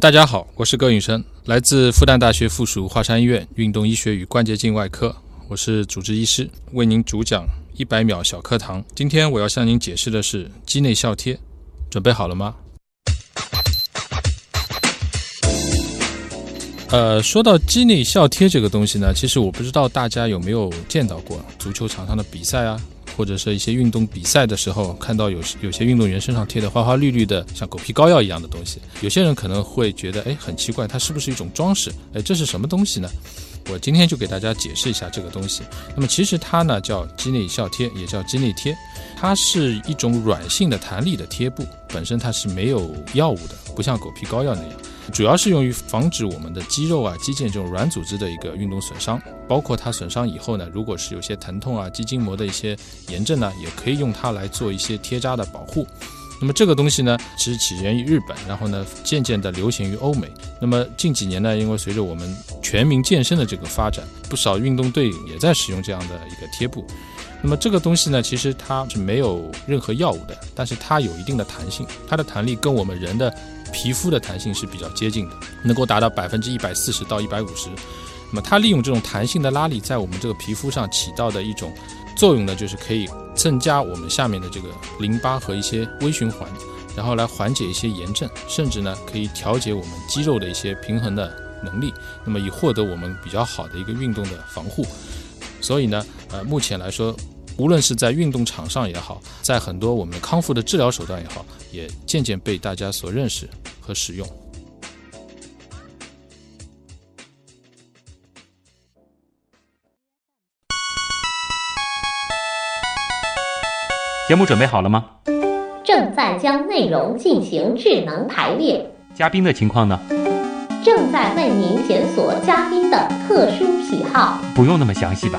大家好，我是葛允生，来自复旦大学附属华山医院运动医学与关节镜外科，我是主治医师，为您主讲一百秒小课堂。今天我要向您解释的是肌内效贴，准备好了吗？呃，说到肌内效贴这个东西呢，其实我不知道大家有没有见到过足球场上的比赛啊。或者是一些运动比赛的时候，看到有有些运动员身上贴的花花绿绿的，像狗皮膏药一样的东西，有些人可能会觉得，哎，很奇怪，它是不是一种装饰？哎，这是什么东西呢？我今天就给大家解释一下这个东西。那么其实它呢叫肌内效贴，也叫肌内贴，它是一种软性的弹力的贴布，本身它是没有药物的，不像狗皮膏药那样。主要是用于防止我们的肌肉啊、肌腱这种软组织的一个运动损伤，包括它损伤以后呢，如果是有些疼痛啊、肌筋膜的一些炎症呢，也可以用它来做一些贴扎的保护。那么这个东西呢，其实起源于日本，然后呢，渐渐的流行于欧美。那么近几年呢，因为随着我们全民健身的这个发展，不少运动队也在使用这样的一个贴布。那么这个东西呢，其实它是没有任何药物的，但是它有一定的弹性，它的弹力跟我们人的。皮肤的弹性是比较接近的，能够达到百分之一百四十到一百五十。那么它利用这种弹性的拉力，在我们这个皮肤上起到的一种作用呢，就是可以增加我们下面的这个淋巴和一些微循环，然后来缓解一些炎症，甚至呢可以调节我们肌肉的一些平衡的能力，那么以获得我们比较好的一个运动的防护。所以呢，呃，目前来说。无论是在运动场上也好，在很多我们康复的治疗手段也好，也渐渐被大家所认识和使用。节目准备好了吗？正在将内容进行智能排列。嘉宾的情况呢？正在为您检索嘉宾的特殊喜好。不用那么详细吧？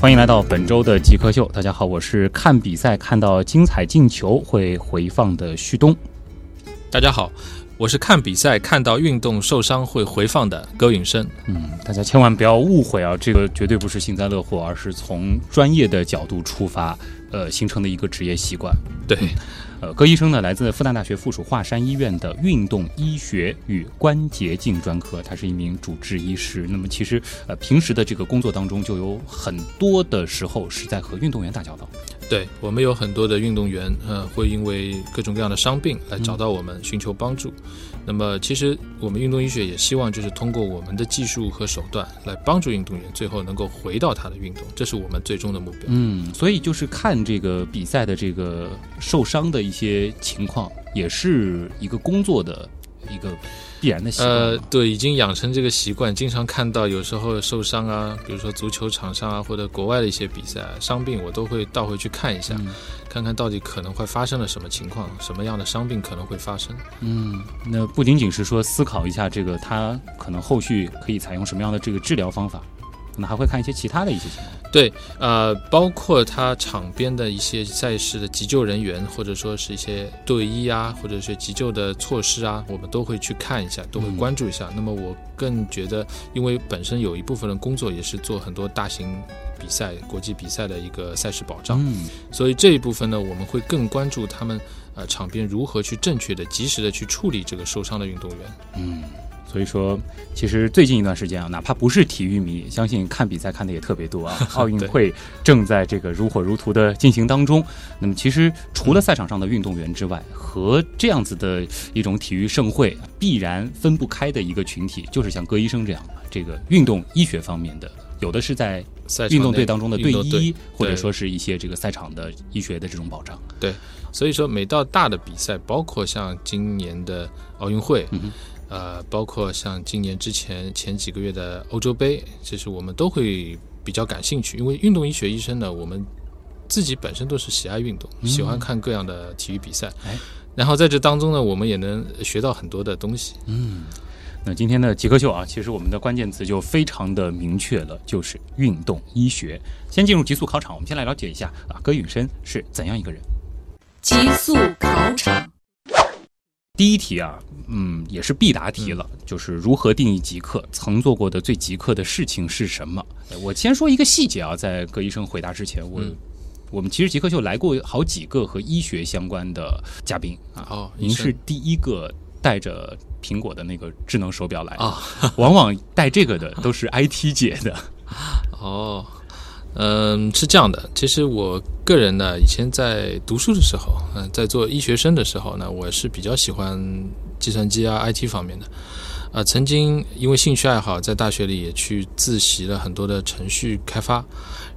欢迎来到本周的极客秀，大家好，我是看比赛看到精彩进球会回放的旭东。大家好，我是看比赛看到运动受伤会回放的葛允生。嗯，大家千万不要误会啊，这个绝对不是幸灾乐祸，而是从专业的角度出发，呃，形成的一个职业习惯。对。呃，戈医生呢，来自复旦大学附属华山医院的运动医学与关节镜专科，他是一名主治医师。那么，其实呃，平时的这个工作当中，就有很多的时候是在和运动员打交道。对我们有很多的运动员，呃，会因为各种各样的伤病来找到我们寻求帮助。那么，其实我们运动医学也希望就是通过我们的技术和手段来帮助运动员，最后能够回到他的运动，这是我们最终的目标。嗯，所以就是看这个比赛的这个受伤的一些情况，也是一个工作的。一个必然的习惯。呃，对，已经养成这个习惯，经常看到有时候受伤啊，比如说足球场上啊，或者国外的一些比赛伤病，我都会倒回去看一下，看看到底可能会发生了什么情况，什么样的伤病可能会发生。嗯，那不仅仅是说思考一下这个他可能后续可以采用什么样的这个治疗方法，可能还会看一些其他的一些情况。对，呃，包括他场边的一些赛事的急救人员，或者说是一些队医啊，或者是急救的措施啊，我们都会去看一下，都会关注一下。那么我更觉得，因为本身有一部分的工作也是做很多大型比赛、国际比赛的一个赛事保障，所以这一部分呢，我们会更关注他们呃场边如何去正确的、及时的去处理这个受伤的运动员。嗯。所以说，其实最近一段时间啊，哪怕不是体育迷，相信看比赛看的也特别多啊。奥运会正在这个如火如荼的进行当中。那么，其实除了赛场上的运动员之外，和这样子的一种体育盛会必然分不开的一个群体，就是像戈医生这样这个运动医学方面的，有的是在运动队当中的队医，或者说是一些这个赛场的医学的这种保障。对，所以说每到大的比赛，包括像今年的奥运会。呃，包括像今年之前前几个月的欧洲杯，其实我们都会比较感兴趣，因为运动医学医生呢，我们自己本身都是喜爱运动，喜欢看各样的体育比赛，哎然后在这当中呢，我们也能学到很多的东西。嗯，那今天的极客秀啊，其实我们的关键词就非常的明确了，就是运动医学。先进入极速考场，我们先来了解一下啊，葛允生是怎样一个人。极速考场，第一题啊，嗯，也是必答题了，就是如何定义极客？曾做过的最极客的事情是什么？我先说一个细节啊，在葛医生回答之前，我。我们其实极客秀来过好几个和医学相关的嘉宾啊，哦，您是第一个带着苹果的那个智能手表来啊，往往带这个的都是 IT 界的。哦，嗯，是这样的，其实我个人呢，以前在读书的时候，嗯，在做医学生的时候呢，我是比较喜欢计算机啊 IT 方面的，啊，曾经因为兴趣爱好，在大学里也去自习了很多的程序开发。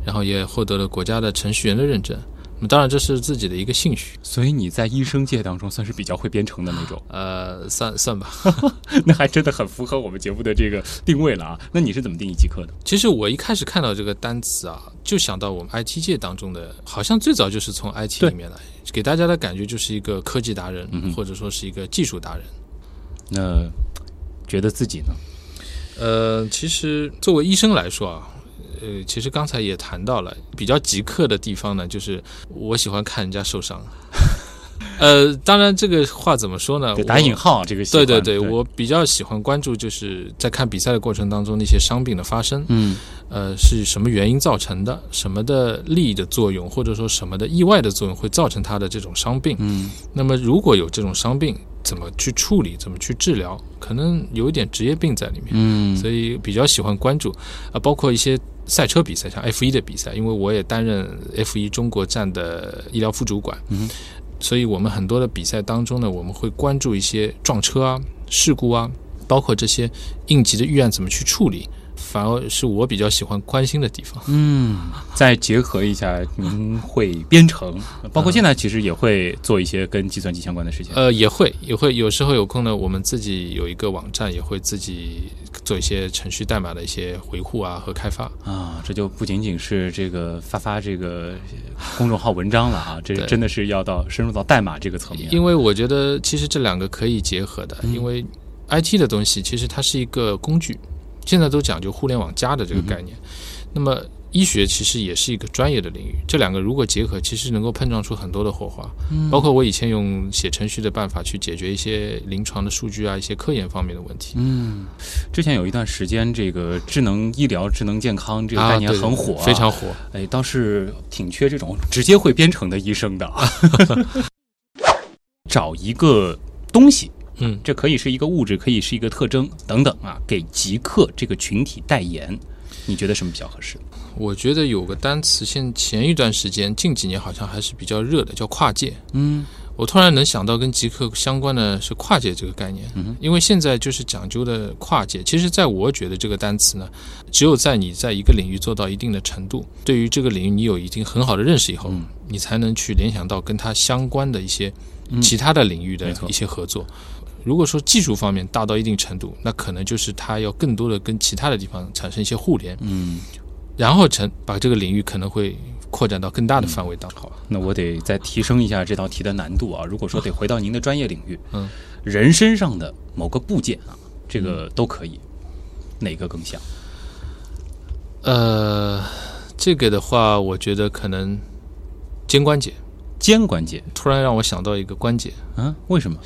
然后也获得了国家的程序员的认证，当然这是自己的一个兴趣，所以你在医生界当中算是比较会编程的那种，呃，算算吧，那还真的很符合我们节目的这个定位了啊。那你是怎么定义极客的？其实我一开始看到这个单词啊，就想到我们 IT 界当中的，好像最早就是从 IT 里面来，给大家的感觉就是一个科技达人，或者说是一个技术达人。那觉得自己呢？呃，其实作为医生来说啊。呃，其实刚才也谈到了比较极客的地方呢，就是我喜欢看人家受伤。呃，当然这个话怎么说呢？打引号这个。对对对，我比较喜欢关注，就是在看比赛的过程当中那些伤病的发生。嗯。呃，是什么原因造成的？什么的力的作用，或者说什么的意外的作用会造成他的这种伤病？嗯。那么如果有这种伤病，怎么去处理？怎么去治疗？可能有一点职业病在里面。嗯。所以比较喜欢关注啊，包括一些。赛车比赛，像 F 一的比赛，因为我也担任 F 一中国站的医疗副主管，所以我们很多的比赛当中呢，我们会关注一些撞车啊、事故啊，包括这些应急的预案怎么去处理。反而是我比较喜欢关心的地方。嗯，再结合一下，您会编程，包括现在其实也会做一些跟计算机相关的事情。呃，也会，也会，有时候有空呢，我们自己有一个网站，也会自己做一些程序代码的一些维护啊和开发。啊，这就不仅仅是这个发发这个公众号文章了啊，这真的是要到深入到代码这个层面。因为我觉得其实这两个可以结合的，因为 IT 的东西其实它是一个工具。现在都讲究互联网加的这个概念，那么医学其实也是一个专业的领域，这两个如果结合，其实能够碰撞出很多的火花。嗯，包括我以前用写程序的办法去解决一些临床的数据啊，一些科研方面的问题。嗯，之前有一段时间，这个智能医疗、智能健康这个概念很火，非常火。哎，倒是挺缺这种直接会编程的医生的。找一个东西。嗯，这可以是一个物质，可以是一个特征等等啊，给极客这个群体代言，你觉得什么比较合适？我觉得有个单词，现前一段时间近几年好像还是比较热的，叫跨界。嗯，我突然能想到跟极客相关的是跨界这个概念。嗯，因为现在就是讲究的跨界。其实，在我觉得这个单词呢，只有在你在一个领域做到一定的程度，对于这个领域你有一定很好的认识以后，你才能去联想到跟它相关的一些其他的领域的一些合作。如果说技术方面大到一定程度，那可能就是它要更多的跟其他的地方产生一些互联，嗯，然后成把这个领域可能会扩展到更大的范围当中。好，那我得再提升一下这道题的难度啊！如果说得回到您的专业领域，嗯，人身上的某个部件啊，这个都可以，哪个更像？呃，这个的话，我觉得可能肩关节，肩关节突然让我想到一个关节，嗯，为什么？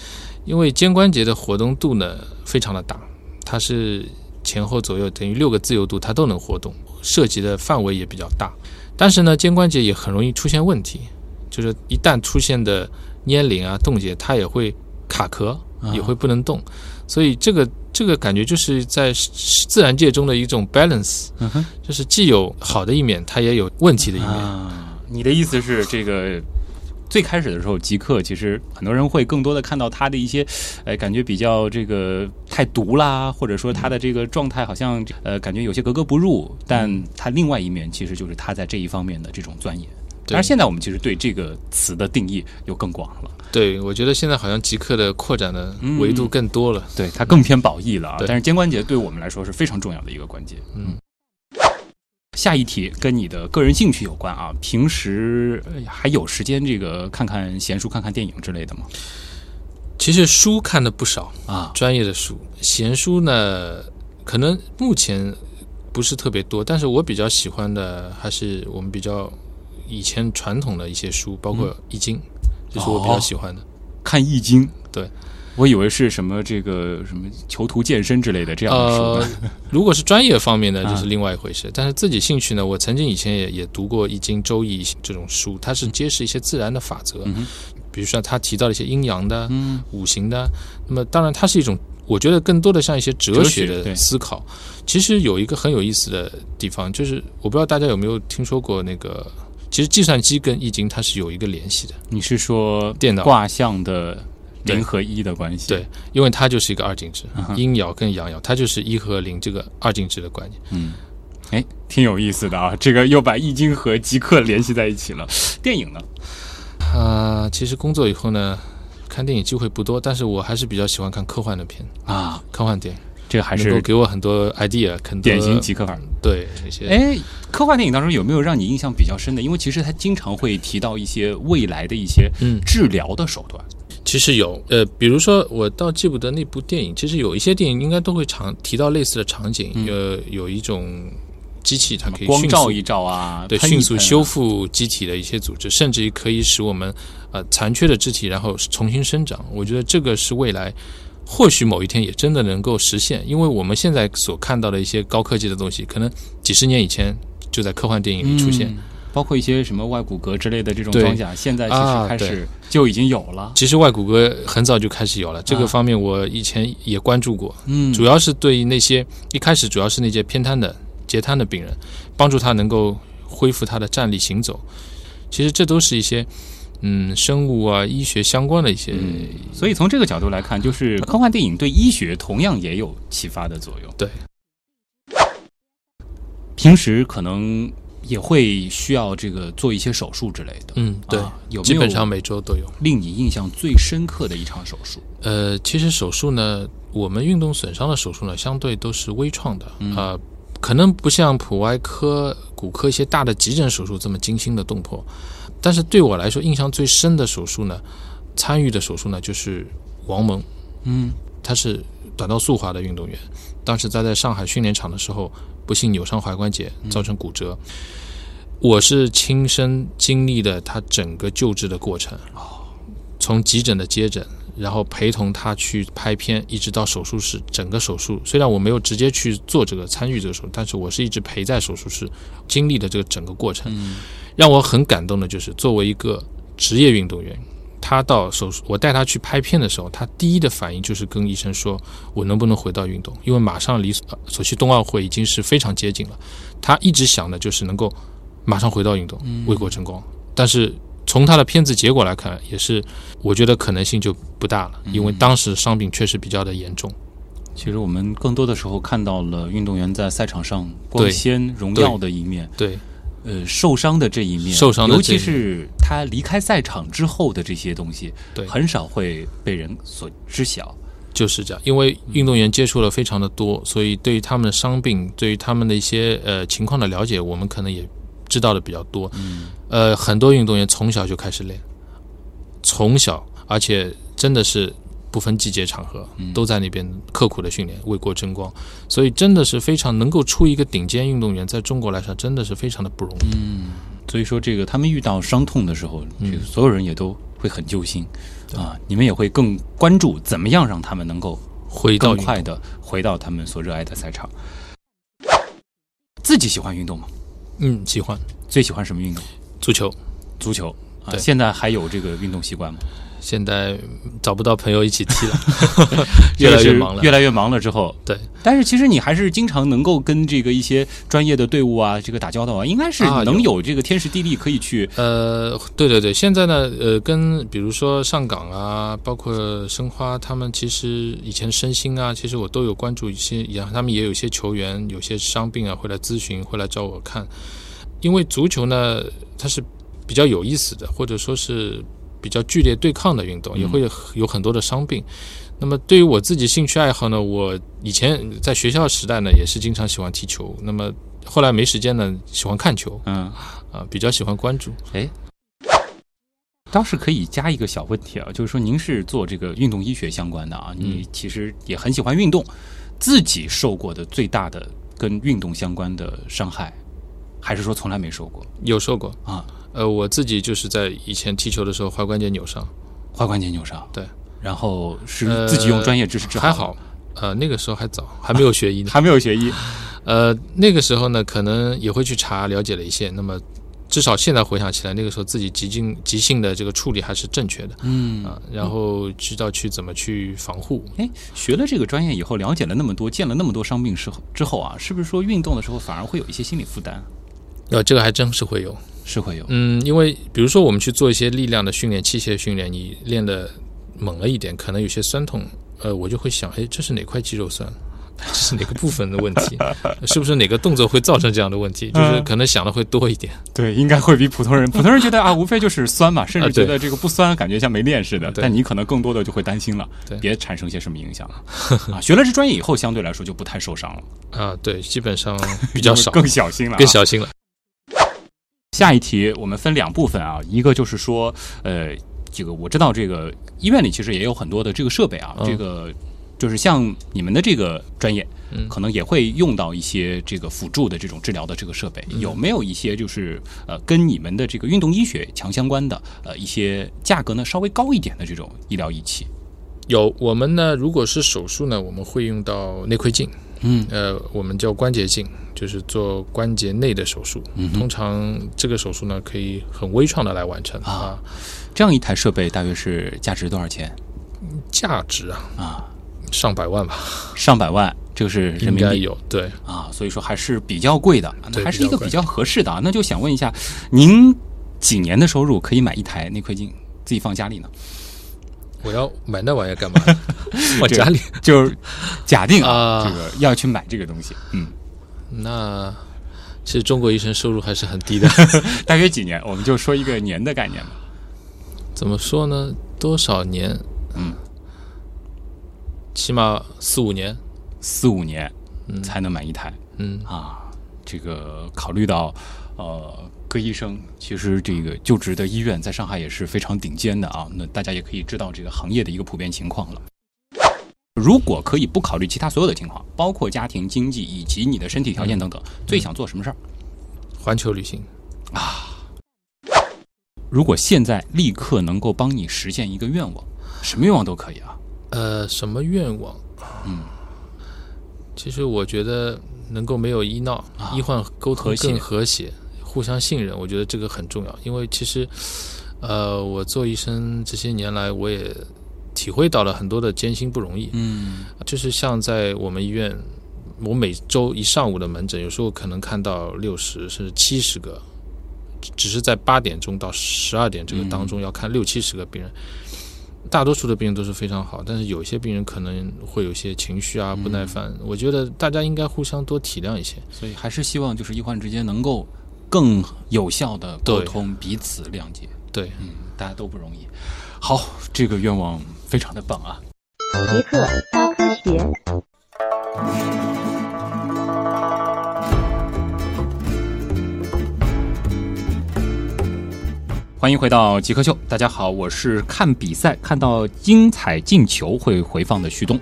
因为肩关节的活动度呢非常的大，它是前后左右等于六个自由度，它都能活动，涉及的范围也比较大。但是呢，肩关节也很容易出现问题，就是一旦出现的粘连啊、冻结，它也会卡壳，也会不能动。所以这个这个感觉就是在自然界中的一种 balance，就是既有好的一面，它也有问题的一面。你的意思是这个？最开始的时候，极客其实很多人会更多的看到他的一些，呃，感觉比较这个太毒啦，或者说他的这个状态好像呃，感觉有些格格不入。但他另外一面其实就是他在这一方面的这种钻研。但是现在我们其实对这个词的定义又更广了。对，我觉得现在好像极客的扩展的维度更多了，对它更偏褒义了啊。但是肩关节对我们来说是非常重要的一个关节。嗯。下一题跟你的个人兴趣有关啊，平时还有时间这个看看闲书、看看电影之类的吗？其实书看的不少，啊？专业的书，闲书呢，可能目前不是特别多，但是我比较喜欢的还是我们比较以前传统的一些书，包括《易经》，这是我比较喜欢的。看易经，对，我以为是什么这个什么囚徒健身之类的这样的书呃。如果是专业方面呢，啊就是另外一回事。但是自己兴趣呢，我曾经以前也也读过《易经》《周易》这种书，它是揭示一些自然的法则，嗯比如说他提到了一些阴阳的、嗯五行的。那么当然，它是一种，我觉得更多的像一些哲学的思考。其实有一个很有意思的地方，就是我不知道大家有没有听说过那个，其实计算机跟易经它是有一个联系的，你是说电脑卦象的对零和一的关系？对，因为它就是一个二进制嗯，阴爻跟阳爻，它就是一和零这个二进制的观念。嗯，哎，挺有意思的啊，这个又把易经和极客联系在一起了。电影呢？啊、其实工作以后呢，看电影机会不多，但是我还是比较喜欢看科幻的片，啊，科幻电影这个还能够是给我很多 idea，很多典型极客范儿。对这些。哎，科幻电影当中有没有让你印象比较深的？因为其实它经常会提到一些未来的一些嗯，治疗的手段。其实有，呃，比如说我倒记不得那部电影，其实有一些电影应该都会常提到类似的场景，嗯呃，有一种机器它可以光照一照啊，对迅速修复机体的一些组织，甚至于可以使我们呃残缺的肢体然后重新生长。我觉得这个是未来。或许某一天也真的能够实现，因为我们现在所看到的一些高科技的东西，可能几十年以前就在科幻电影里出现。嗯包括一些什么外骨骼之类的这种装甲，现在其实开始就已经有了。其实外骨骼很早就开始有了，这啊个方面我以前也关注过。嗯主要是对于那些一开始主要是那些偏瘫的、截瘫的病人，帮助他能够恢复他的站立行走。其实这都是一些嗯生物啊、医学相关的一些。嗯，所以从这个角度来看，就是科幻电影对医学同样也有启发的作用。对，平时可能也会需要这个做一些手术之类的。嗯，对，啊有有基本上每周都有。令你印象最深刻的一场手术？呃，其实手术呢，我们运动损伤的手术呢，相对都是微创的，嗯呃，可能不像普外科、骨科一些大的急诊手术这么精心的动魄。但是对我来说，印象最深的手术呢，参与的手术呢，就是王蒙，嗯他是短道速滑的运动员，当时他在上海训练场的时候，不幸扭伤踝关节，造成骨折。我是亲身经历的他整个救治的过程，从急诊的接诊，然后陪同他去拍片，一直到手术室，整个手术。虽然我没有直接去做这个参与这个手术，但是我是一直陪在手术室，经历的这个整个过程。嗯让我很感动的就是，作为一个职业运动员，他到手术，我带他去拍片的时候，他第一的反应就是跟医生说，我能不能回到运动？因为马上离呃索契冬奥会已经是非常接近了，他一直想的就是能够马上回到运动，为国争光。但是从他的片子结果来看，也是我觉得可能性就不大了，因为当时伤病确实比较的严重。其实我们更多的时候看到了运动员在赛场上光对鲜荣耀的一面，对，呃，受伤的这一面，受伤的尤其是他离开赛场之后的这些东西，对很少会被人所知晓。就是这样，因为运动员接触了非常的多，所以对于他们的伤病，对于他们的一些呃情况的了解，我们可能也知道的比较多。嗯呃，很多运动员从小就开始练，从小，而且真的是不分季节场合，都在那边刻苦的训练，为国争光。所以真的是非常能够出一个顶尖运动员，在中国来说，真的是非常的不容易。所以说，这个他们遇到伤痛的时候，这个所有人也都会很揪心啊。你们也会更关注怎么样让他们能够回到快的回到他们所热爱的赛场。自己喜欢运动吗？嗯，喜欢最喜欢什么运动？足球。足球啊。现在还有这个运动习惯吗？现在找不到朋友一起踢了，越来越忙了。越来越忙了之后，对，但是其实你还是经常能够跟这个一些专业的队伍啊，这个打交道啊，应该是啊能有有这个天时地利可以去呃，对对对，现在呢，呃，跟比如说上港啊，包括申花，他们其实以前申鑫啊，其实我都有关注一些，也他们也有一些球员有些伤病啊，会来咨询，会来找我看。因为足球呢，它是比较有意思的，或者说是比较剧烈对抗的运动，也会有有很多的伤病。那么对于我自己兴趣爱好呢，我以前在学校时代呢，也是经常喜欢踢球。那么后来没时间呢，喜欢看球嗯，啊，比较喜欢关注。倒是可以加一个小问题啊，就是说您是做这个运动医学相关的啊，你其实也很喜欢运动，自己受过的最大的跟运动相关的伤害，还是说从来没受过有受过啊？呃，我自己就是在以前踢球的时候踝关节扭伤，踝关节扭伤，对，然后是呃自己用专业知识治好的，还好，呃，那个时候还早，还没有学医呢。还没有学医，呃，那个时候呢，可能也会去查了解了一些。那么，至少现在回想起来，那个时候自己急性急性的这个处理还是正确的嗯啊、然后知道去怎么去防护。哎，学了这个专业以后，了解了那么多，见了那么多伤病之后之后啊，是不是说运动的时候反而会有一些心理负担？呃，这个还真是会有，是会有，嗯，因为比如说我们去做一些力量的训练、器械训练，你练的猛了一点，可能有些酸痛，呃，我就会想，哎，这是哪块肌肉酸？这是哪个部分的问题？是不是哪个动作会造成这样的问题？就是可能想的会多一点。对，应该会比普通人，普通人觉得啊，无非就是酸嘛，甚至觉得这个不酸，感觉像没练似的。对但你可能更多的就会担心了，对别产生些什么影响啊。学了这专业以后，相对来说就不太受伤了，啊，对，基本上比较少，更小心了、啊，更小心了。下一题我们分两部分啊，一个就是说，呃，这个我知道这个医院里其实也有很多的这个设备啊，嗯。这个就是像你们的这个专业，嗯。可能也会用到一些这个辅助的这种治疗的这个设备，嗯。有没有一些就是呃跟你们的这个运动医学强相关的呃一些价格呢稍微高一点的这种医疗仪器？有我们呢，如果是手术呢，我们会用到内窥镜，嗯呃，我们叫关节镜，就是做关节内的手术。嗯通常这个手术呢，可以很微创的来完成啊啊，这样一台设备大约是价值多少钱价值啊啊？上百万吧，上百万，这个是人民币。有。对，啊，所以说还是比较贵的，那还是一个比较贵比较合适的啊。那就想问一下，您几年的收入可以买一台内窥镜自己放家里呢？我要买那玩意儿干嘛？我家里？就是假定啊，啊这个要去买这个东西，嗯，那其实中国医生收入还是很低的。大约几年？我们就说一个年的概念吧。怎么说呢？多少年？嗯，起码四五年。四五年嗯才能买一台嗯，啊。这个考虑到呃，戈医生其实这个就职的医院在上海也是非常顶尖的啊。那大家也可以知道这个行业的一个普遍情况了。如果可以不考虑其他所有的情况，包括家庭经济以及你的身体条件等等，最想做什么事儿？环球旅行啊。如果现在立刻能够帮你实现一个愿望，什么愿望都可以啊。呃，什么愿望？嗯，其实我觉得能够没有医闹，啊医患沟通更和谐，互相信任，我觉得这个很重要。因为其实，呃，我做医生这些年来，我也体会到了很多的艰辛不容易。嗯就是像在我们医院，我每周一上午的门诊，有时候可能看到六十甚至七十个，只只是在八点钟到十二点这个当中要看六七十个病人。大多数的病人都是非常好，但是有一些病人可能会有些情绪啊、不耐烦。我觉得大家应该互相多体谅一些。所以还是希望就是医患之间能够更有效的沟通，彼此谅解。对，嗯，大家都不容易。好，这个愿望非常的棒啊！极客高科学。欢迎回到极客秀，大家好，我是看比赛看到精彩进球会回放的旭东。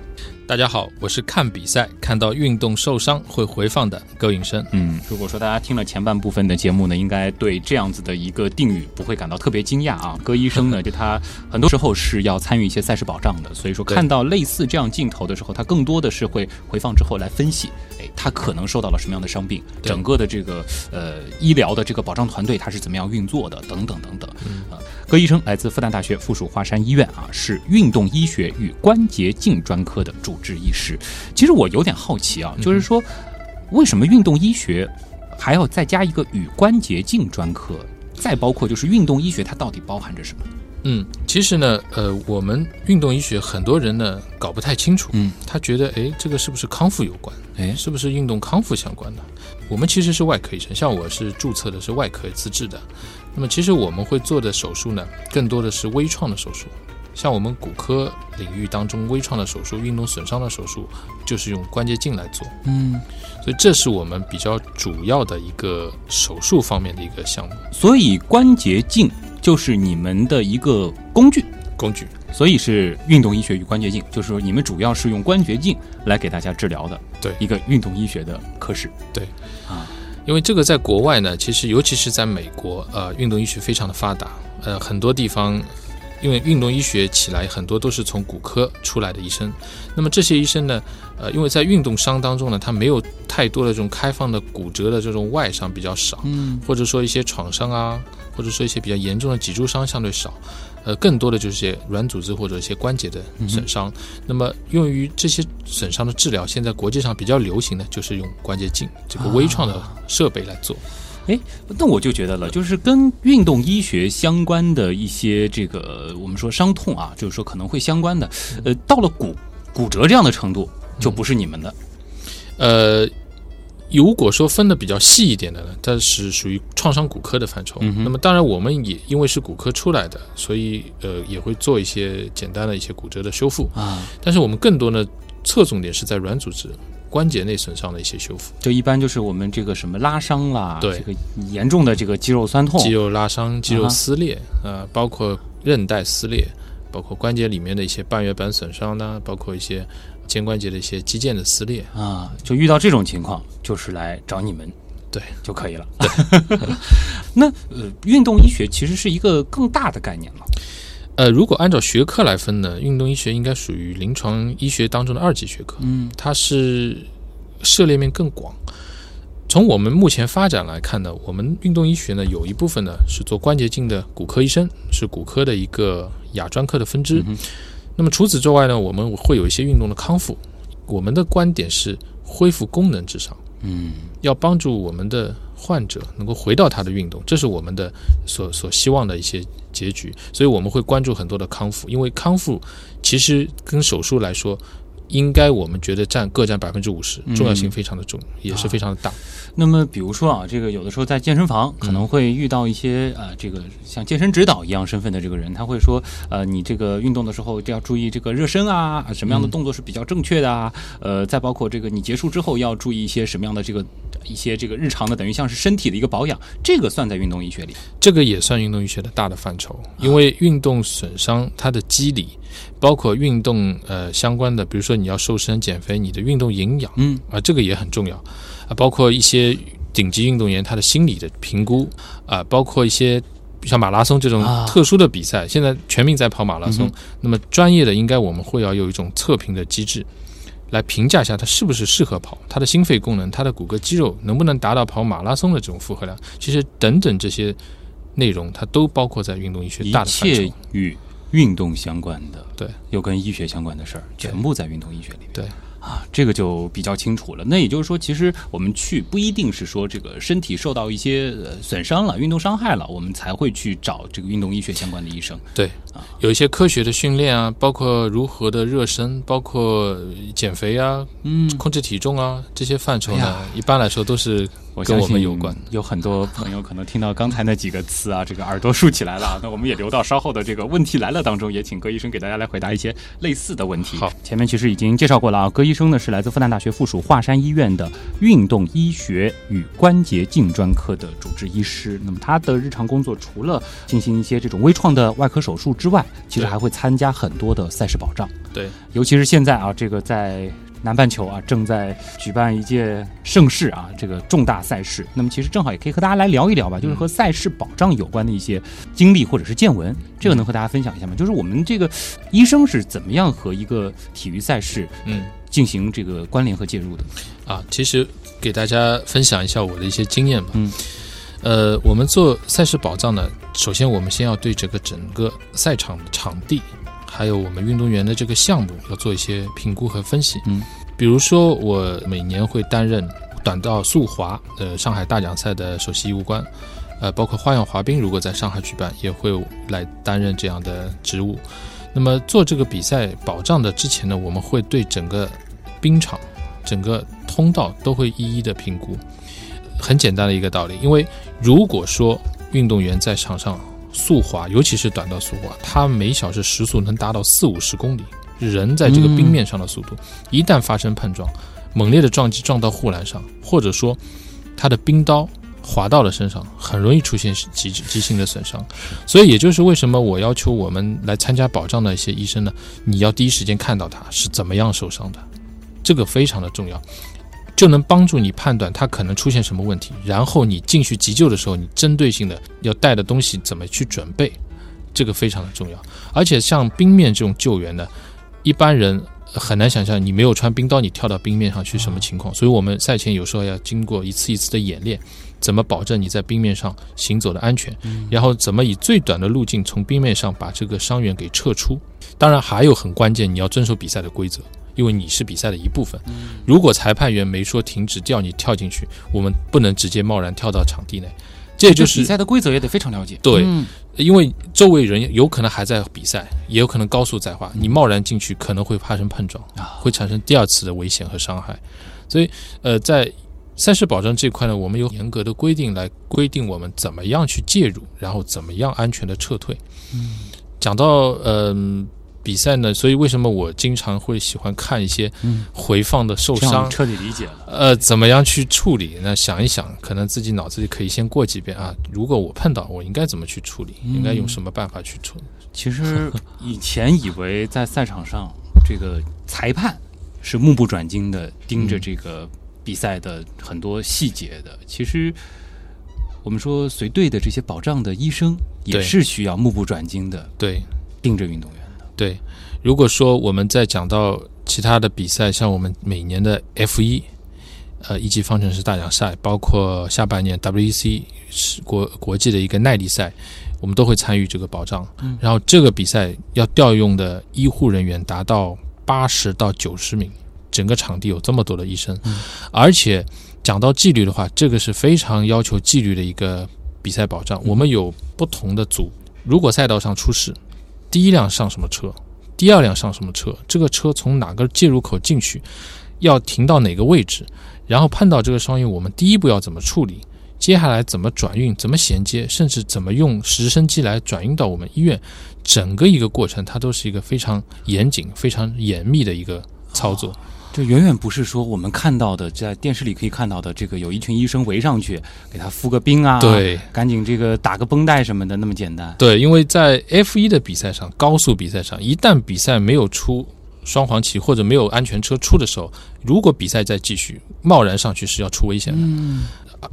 大家好，我是看比赛看到运动受伤会回放的高颖生。嗯，如果说大家听了前半部分的节目呢，应该对这样子的一个定语不会感到特别惊讶啊。戈医生呢，就他很多时候是要参与一些赛事保障的，所以说看到类似这样镜头的时候，他更多的是会回放之后来分析，哎，他可能受到了什么样的伤病，整个的这个呃医疗的这个保障团队他是怎么样运作的，等等等等。嗯啊，戈医生来自复旦大学附属华山医院啊，是运动医学与关节镜专科的主治医师。其实我有点好奇啊，就是说，为什么运动医学还要再加一个与关节镜专科？再包括就是运动医学，它到底包含着什么？嗯，其实呢，呃，我们运动医学很多人呢搞不太清楚，嗯，他觉得，哎，这个是不是康复有关？哎，是不是运动康复相关的？我们其实是外科医生，像我是注册的是外科资质的。那么其实我们会做的手术呢，更多的是微创的手术。像我们骨科领域当中微创的手术、运动损伤的手术，就是用关节镜来做。嗯，所以这是我们比较主要的一个手术方面的一个项目。所以关节镜就是你们的一个工具，工具。所以是运动医学与关节镜，就是说你们主要是用关节镜来给大家治疗的，对一个运动医学的科室，对啊，因为这个在国外呢，其实尤其是在美国，呃，运动医学非常的发达，呃，很多地方。因为运动医学起来很多都是从骨科出来的医生，那么这些医生呢，呃，因为在运动伤当中呢，他没有太多的这种开放的骨折的这种外伤比较少，嗯，或者说一些创伤啊，或者说一些比较严重的脊柱伤相对少，呃，更多的就是些软组织或者一些关节的损伤。那么用于这些损伤的治疗，现在国际上比较流行的就是用关节镜这个微创的设备来做。哎，那我就觉得了，就是跟运动医学相关的一些这个我们说伤痛啊，就是说可能会相关的，呃，到了骨骨折这样的程度，就不是你们的。呃，如果说分的比较细一点的呢，它是属于创伤骨科的范畴。那么当然，我们也因为是骨科出来的，所以呃也会做一些简单的一些骨折的修复啊。但是我们更多呢，侧重点是在软组织。关节内损伤的一些修复，就一般就是我们这个什么拉伤啦，对。这个严重的这个肌肉酸痛、肌肉拉伤、肌肉撕裂，呃，包括韧带撕裂，包括关节里面的一些半月板损伤呢，包括一些肩关节的一些肌腱的撕裂。啊，就遇到这种情况，就是来找你们，对。就可以了。那呃，运动医学其实是一个更大的概念了。呃，如果按照学科来分呢，运动医学应该属于临床医学当中的二级学科。嗯，它是涉猎面更广。从我们目前发展来看呢，我们运动医学呢有一部分呢是做关节镜的骨科医生，是骨科的一个亚专科的分支。那么除此之外呢，我们会有一些运动的康复。我们的观点是恢复功能至上。嗯，要帮助我们的患者能够回到他的运动，这是我们的所所希望的一些结局。所以我们会关注很多的康复，因为康复其实跟手术来说。应该我们觉得占各占百分之五十，重要性非常的重，也是非常的大。那么，比如说啊，这个有的时候在健身房可能会遇到一些呃，这个像健身指导一样身份的这个人，他会说，呃，你这个运动的时候要注意这个热身啊，什么样的动作是比较正确的啊？呃，再包括这个你结束之后要注意一些什么样的这个一些这个日常的，等于像是身体的一个保养，这个算在运动医学里？这个也算运动医学的大的范畴，因为运动损伤它的机理。包括运动呃相关的，比如说你要瘦身减肥，你的运动营养，嗯啊这个也很重要啊。包括一些顶级运动员他的心理的评估啊，包括一些像马拉松这种特殊的比赛，现在全民在跑马拉松，那么专业的应该我们会要有一种测评的机制，来评价一下他是不是适合跑，他的心肺功能，他的骨骼肌肉能不能达到跑马拉松的这种负荷量。其实等等这些内容，它都包括在运动医学大的范畴。与运动相关的，对，又跟医学相关的事儿，全部在运动医学里面。对。啊，这个就比较清楚了。那也就是说，其实我们去不一定是说这个身体受到一些损伤了、运动伤害了，我们才会去找这个运动医学相关的医生。对，啊，有一些科学的训练啊，包括如何的热身，包括减肥啊，嗯，控制体重啊，这些范畴呢，一般来说都是跟我们有关。有很多朋友可能听到刚才那几个词啊，这个耳朵竖起来了。那我们也留到稍后的这个问题来了当中，也请葛医生给大家来回答一些类似的问题。好，前面其实已经介绍过了啊，葛医。医生呢是来自复旦大学附属华山医院的运动医学与关节镜专科的主治医师。那么他的日常工作除了进行一些这种微创的外科手术之外，其实还会参加很多的赛事保障。对，尤其是现在啊，这个在南半球啊正在举办一届盛世啊，这个重大赛事。那么其实正好也可以和大家来聊一聊吧，就是和赛事保障有关的一些经历或者是见闻，这个能和大家分享一下吗？就是我们这个医生是怎么样和一个体育赛事，嗯。进行这个关联和介入的啊，其实给大家分享一下我的一些经验吧。嗯，呃，我们做赛事保障呢，首先我们先要对这个整个赛场的场地，还有我们运动员的这个项目要做一些评估和分析。嗯，比如说我每年会担任短道速滑呃上海大奖赛的首席医务官，呃，包括花样滑冰如果在上海举办，也会来担任这样的职务。那么做这个比赛保障的之前呢，我们会对整个冰场、整个通道都会一一的评估。很简单的一个道理，因为如果说运动员在场上速滑，尤其是短道速滑，他每小时时速能达到四五十公里，人在这个冰面上的速度，一旦发生碰撞，猛烈的撞击撞到护栏上，或者说他的冰刀划到了身上，很容易出现急急性的损伤。所以也就是为什么我要求我们来参加保障的一些医生呢，你要第一时间看到他是怎么样受伤的，这个非常的重要，就能帮助你判断它可能出现什么问题，然后你进去急救的时候，你针对性的要带的东西怎么去准备，这个非常的重要。而且像冰面这种救援呢，一般人。很难想象你没有穿冰刀，你跳到冰面上去什么情况？所以我们赛前有时候要经过一次一次的演练，怎么保证你在冰面上行走的安全，然后怎么以最短的路径从冰面上把这个伤员给撤出。当然还有很关键，你要遵守比赛的规则，因为你是比赛的一部分。如果裁判员没说停止，叫你跳进去，我们不能直接贸然跳到场地内。这就是比赛的规则也得非常了解。对。因为周围人有可能还在比赛，也有可能高速在滑，你贸然进去可能会发生碰撞，会产生第二次的危险和伤害。所以，呃，在赛事保障这块呢，我们有严格的规定来规定我们怎么样去介入，然后怎么样安全的撤退。嗯，讲到嗯。比赛呢，所以为什么我经常会喜欢看一些回放的受伤，彻底理解了。呃，怎么样去处理？那想一想，可能自己脑子里可以先过几遍啊。如果我碰到，我应该怎么去处理？应该用什么办法去处理？其实以前以为在赛场上，这个裁判是目不转睛的盯着这个比赛的很多细节的。其实我们说随队的这些保障的医生也是需要目不转睛的，对，盯着运动员。对，如果说我们在讲到其他的比赛，像我们每年的 F 一，呃，一级方程式大奖赛，包括下半年 WEC 是国国际的一个耐力赛，我们都会参与这个保障。然后这个比赛要调用的医护人员达到八十到九十名，整个场地有这么多的医生，而且讲到纪律的话，这个是非常要求纪律的一个比赛保障。我们有不同的组，如果赛道上出事。第一辆上什么车？第二辆上什么车？这个车从哪个介入口进去？要停到哪个位置？然后碰到这个伤员，我们第一步要怎么处理？接下来怎么转运？怎么衔接？甚至怎么用直升机来转运到我们医院？整个一个过程，它都是一个非常严谨、非常严密的一个操作。这远远不是说我们看到的，在电视里可以看到的，这个有一群医生围上去给他敷个冰啊，对，赶紧这个打个绷带什么的那么简单。对，因为在 F 一的比赛上，高速比赛上，一旦比赛没有出双黄旗或者没有安全车出的时候，如果比赛再继续，贸然上去是要出危险的。嗯，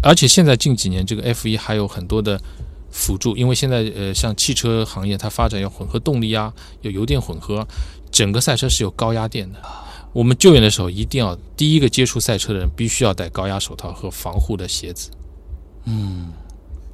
而且现在近几年这个 F 一还有很多的辅助，因为现在呃，像汽车行业它发展要混合动力啊，有油电混合，整个赛车是有高压电的。我们救援的时候，一定要第一个接触赛车的人必须要戴高压手套和防护的鞋子。嗯，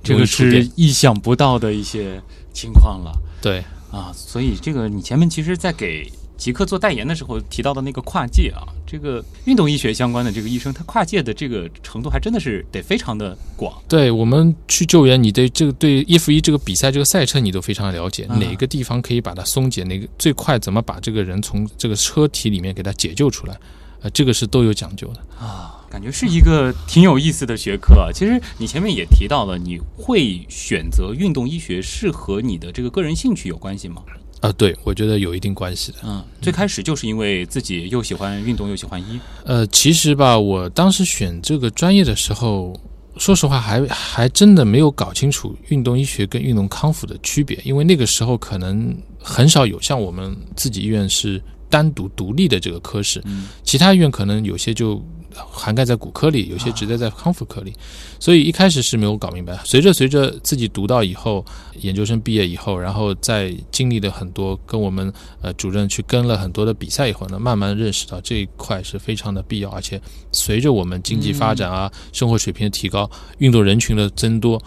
这个是意想不到的一些情况了。对啊，所以这个你前面其实，在给。极客做代言的时候提到的那个跨界啊，这个运动医学相关的这个医生，他跨界的这个程度还真的是得非常的广。对我们去救援，你对这个对 F 一这个比赛这个赛车你都非常了解，哪个地方可以把它松解，哪个最快怎么把这个人从这个车体里面给他解救出来，呃，这个是都有讲究的啊。感觉是一个挺有意思的学科。其实你前面也提到了，你会选择运动医学是和你的这个个人兴趣有关系吗？啊，对，我觉得有一定关系的。嗯，最开始就是因为自己又喜欢运动又喜欢医。呃，其实吧，我当时选这个专业的时候，说实话还还真的没有搞清楚运动医学跟运动康复的区别，因为那个时候可能很少有像我们自己医院是单独独立的这个科室，其他医院可能有些就。涵盖在骨科里，有些直接在康复科里，所以一开始是没有搞明白。随着随着自己读到以后，研究生毕业以后，然后再经历了很多跟我们呃主任去跟了很多的比赛以后呢，慢慢认识到这一块是非常的必要。而且随着我们经济发展啊，生活水平的提高，运动人群的增多，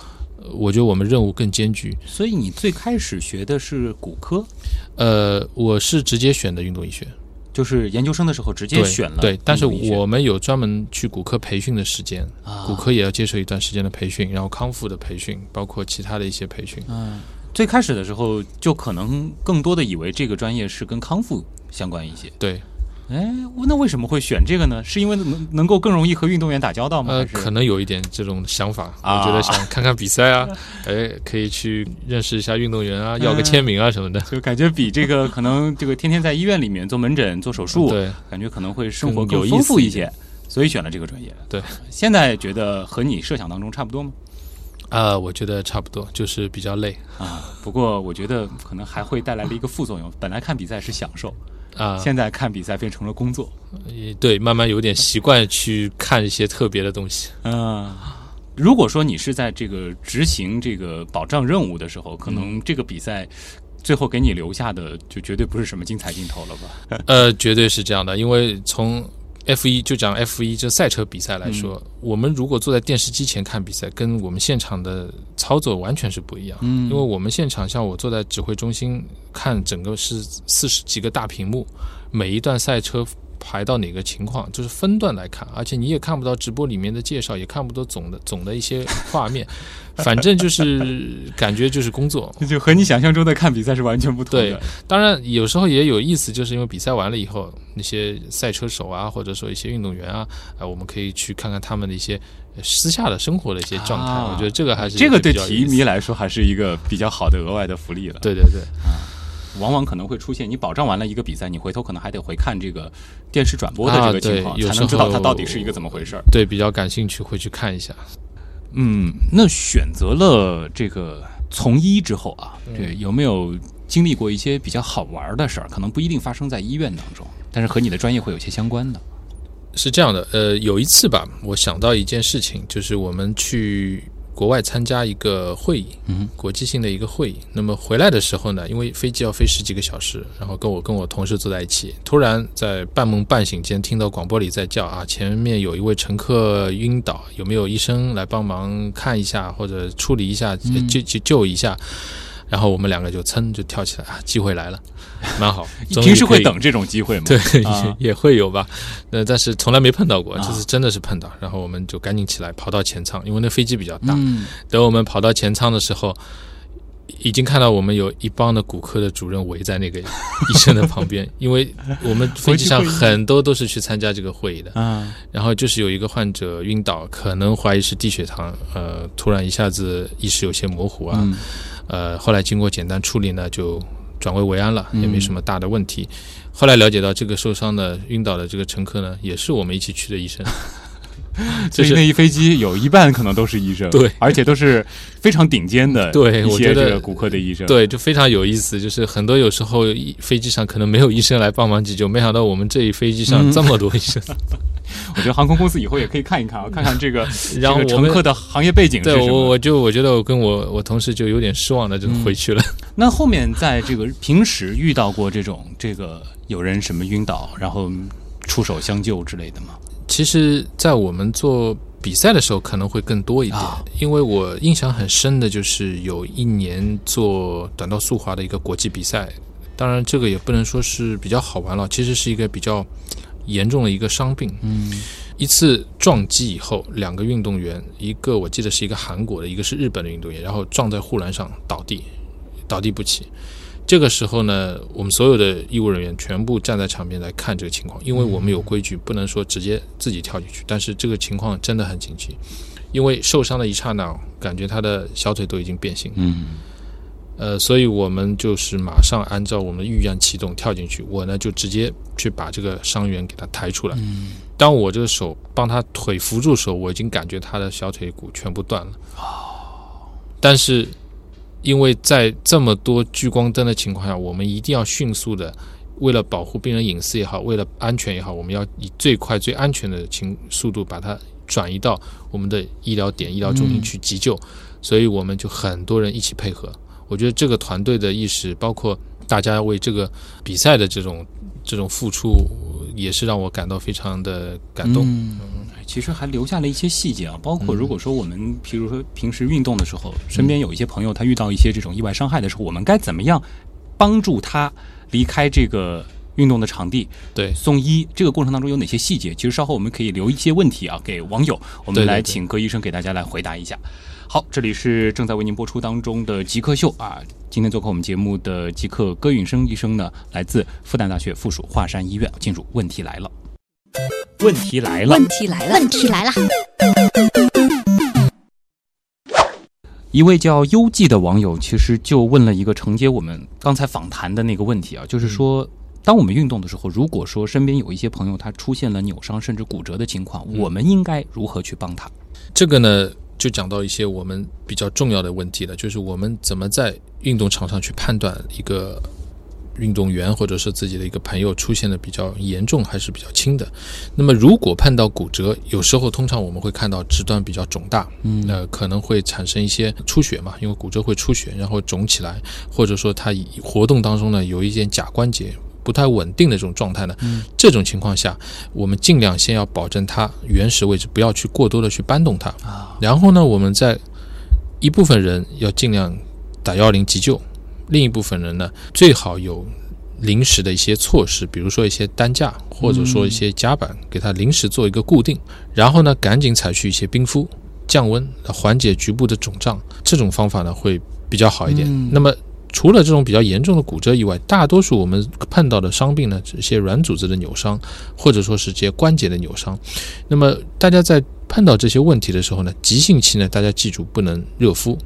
我觉得我们任务更艰巨。所以你最开始学的是骨科？呃，我是直接选的运动医学。就是研究生的时候直接选了，对，但是我们有专门去骨科培训的时间，骨科也要接受一段时间的培训，然后康复的培训，包括其他的一些培训。嗯，最开始的时候就可能更多的以为这个专业是跟康复相关一些，对。哎，那为什么会选这个呢？是因为能能够更容易和运动员打交道吗？呃，可能有一点这种想法。我觉得想看看比赛啊，哎，可以去认识一下运动员啊，要个签名啊什么的，就感觉比这个可能这个天天在医院里面做门诊做手术，对，感觉可能会生活更丰富一些。所以选了这个专业。对，现在觉得和你设想当中差不多吗？啊、我觉得差不多，就是比较累啊，不过我觉得可能还会带来了一个副作用。本来看比赛是享受，啊。现在看比赛变成了工作。也对，慢慢有点习惯去看一些特别的东西。嗯，如果说你是在这个执行这个保障任务的时候，可能这个比赛最后给你留下的就绝对不是什么精彩镜头了吧？呃，绝对是这样的，因为从 F 一就讲 F 一这赛车比赛来说，我们如果坐在电视机前看比赛，跟我们现场的操作完全是不一样。嗯因为我们现场像我坐在指挥中心看，整个是四十几个大屏幕，每一段赛车排到哪个情况，就是分段来看，而且你也看不到直播里面的介绍，也看不到总的总的一些画面，反正就是感觉就是工作。就和你想象中的看比赛是完全不同对的。，当然有时候也有意思，就是因为比赛完了以后，那些赛车手啊，或者说一些运动员啊，啊、我们可以去看看他们的一些呃私下的生活的一些状态。啊我觉得这个还是这个对比较有意思体育迷来说还是一个比较好的额外的福利了。对对对，往往可能会出现，你保障完了一个比赛，你回头可能还得回看这个电视转播的啊这个情况，才能知道它到底是一个怎么回事儿。对比较感兴趣会去看一下。嗯，那选择了这个从医之后啊，嗯对，有没有经历过一些比较好玩的事儿？可能不一定发生在医院当中，但是和你的专业会有些相关的。是这样的，呃，有一次吧，我想到一件事情，就是我们去国外参加一个会议，嗯，国际性的一个会议。那么回来的时候呢，因为飞机要飞十几个小时，然后跟我跟我同事坐在一起，突然在半梦半醒间听到广播里在叫啊，前面有一位乘客晕倒，有没有医生来帮忙看一下或者处理一下，呃救救救一下？然后我们两个就噌就跳起来啊，机会来了，蛮好。平时会等这种机会吗？对，啊也 也会有吧，呃，但是从来没碰到过，啊这次真的是碰到，然后我们就赶紧起来跑到前舱，因为那飞机比较大。嗯，等我们跑到前舱的时候，已经看到我们有一帮的骨科的主任围在那个医生的旁边，因为我们飞机上很多都是去参加这个会议的。啊，然后就是有一个患者晕倒，可能怀疑是低血糖，呃，突然一下子意识有些模糊啊，嗯呃，后来经过简单处理呢，就转危为安了，嗯也没什么大的问题。后来了解到，这个受伤的、晕倒的这个乘客呢，也是我们一起去的医生，就是所以那一飞机有一半可能都是医生，对而且都是非常顶尖的，对一我觉得些这个骨科的医生，，对，就非常有意思。就是很多有时候一飞机上可能没有医生来帮忙急救，没想到我们这一飞机上嗯这么多医生。我觉得航空公司以后也可以看一看啊，看看这个 然后这个乘客的行业背景是对我，什么。我就我觉得我跟我我同事就有点失望的，就嗯回去了。那后面在这个平时遇到过这种这个有人什么晕倒，然后出手相救之类的吗？其实，在我们做比赛的时候，可能会更多一点，啊因为我印象很深的就是有一年做短道速滑的一个国际比赛，当然这个也不能说是比较好玩了，其实是一个比较严重的一个伤病。嗯一次撞击以后，两个运动员，一个我记得是一个韩国的，一个是日本的运动员，然后撞在护栏上倒地，倒地不起。这个时候呢，我们所有的医务人员全部站在场边来看这个情况，因为我们有规矩，不能说直接自己跳进去。但是这个情况真的很紧急，因为受伤的一刹那，感觉他的小腿都已经变形。嗯呃，所以我们就是马上按照我们的预案启动跳进去，我呢就直接去把这个伤员给他抬出来。嗯当我这个手帮他腿扶住的时候，我已经感觉他的小腿骨全部断了。但是因为在这么多聚光灯的情况下，我们一定要迅速的，为了保护病人隐私也好，为了安全也好，我们要以最快最安全的情速度把他转移到我们的医疗点、医疗中心去急救。所以我们就很多人一起配合。我觉得这个团队的意识，包括大家为这个比赛的这种这种付出，也是让我感到非常的感动。嗯，其实还留下了一些细节啊，包括如果说我们，比如说平时运动的时候，身边有一些朋友他遇到一些这种意外伤害的时候，我们该怎么样帮助他离开这个运动的场地，对，送医？这个过程当中有哪些细节？其实稍后我们可以留一些问题啊给网友，我们来请葛医生给大家来回答一下。好，这里是正在为您播出当中的极客秀啊。今天做客我们节目的极客葛允生医生呢，来自复旦大学附属华山医院。进入问题来了，问题来了问。题来了，问题来了，一位叫优记的网友，其实就问了一个承接我们刚才访谈的那个问题啊，就是说当我们运动的时候，如果说身边有一些朋友他出现了扭伤甚至骨折的情况，我们应该如何去帮他？这个呢，就讲到一些我们比较重要的问题了，就是我们怎么在运动场上去判断一个运动员或者是自己的一个朋友出现的比较严重还是比较轻的。那么如果判到骨折，有时候通常我们会看到肢端比较肿大，嗯那可能会产生一些出血嘛，因为骨折会出血，然后肿起来，或者说他活动当中呢有一些假关节。不太稳定的这种状态呢，这种情况下，我们尽量先要保证它原始位置，不要去过多的去搬动它。啊，然后呢，我们在一部分人要尽量打幺二零急救，另一部分人呢，最好有临时的一些措施，比如说一些担架，或者说一些夹板，给它临时做一个固定。然后呢，赶紧采取一些冰敷、降温，缓解局部的肿胀。这种方法呢，会比较好一点。嗯那么。除了这种比较严重的骨折以外，大多数我们碰到的伤病呢，是些软组织的扭伤，或者说是这些关节的扭伤。那么大家在碰到这些问题的时候呢，急性期呢，大家记住不能热敷，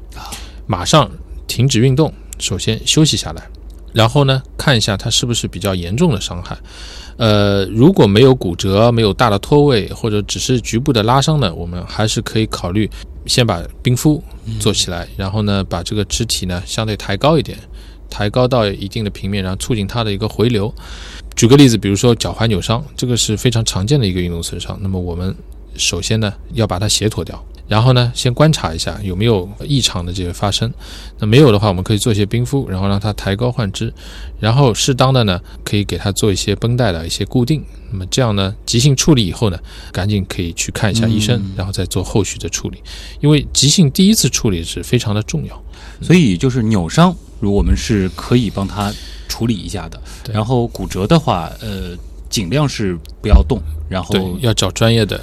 马上停止运动，首先休息下来，然后呢看一下它是不是比较严重的伤害。呃，如果没有骨折、没有大的脱位，或者只是局部的拉伤呢，我们还是可以考虑先把冰敷做起来，然后呢把这个肢体呢相对抬高一点，抬高到一定的平面，然后促进它的一个回流。举个例子，比如说脚踝扭伤，这个是非常常见的一个运动损伤。那么我们首先呢要把它鞋脱掉，然后呢先观察一下有没有异常的这个发生。那没有的话，我们可以做一些冰敷，然后让它抬高换肢，然后适当的呢可以给它做一些绷带的一些固定。那么这样呢，急性处理以后呢，赶紧可以去看一下医生，然后再做后续的处理。因为急性第一次处理是非常的重要。所以就是扭伤，如果我们是可以帮他处理一下的。然后骨折的话，呃，尽量是不要动，然后，要找专业的，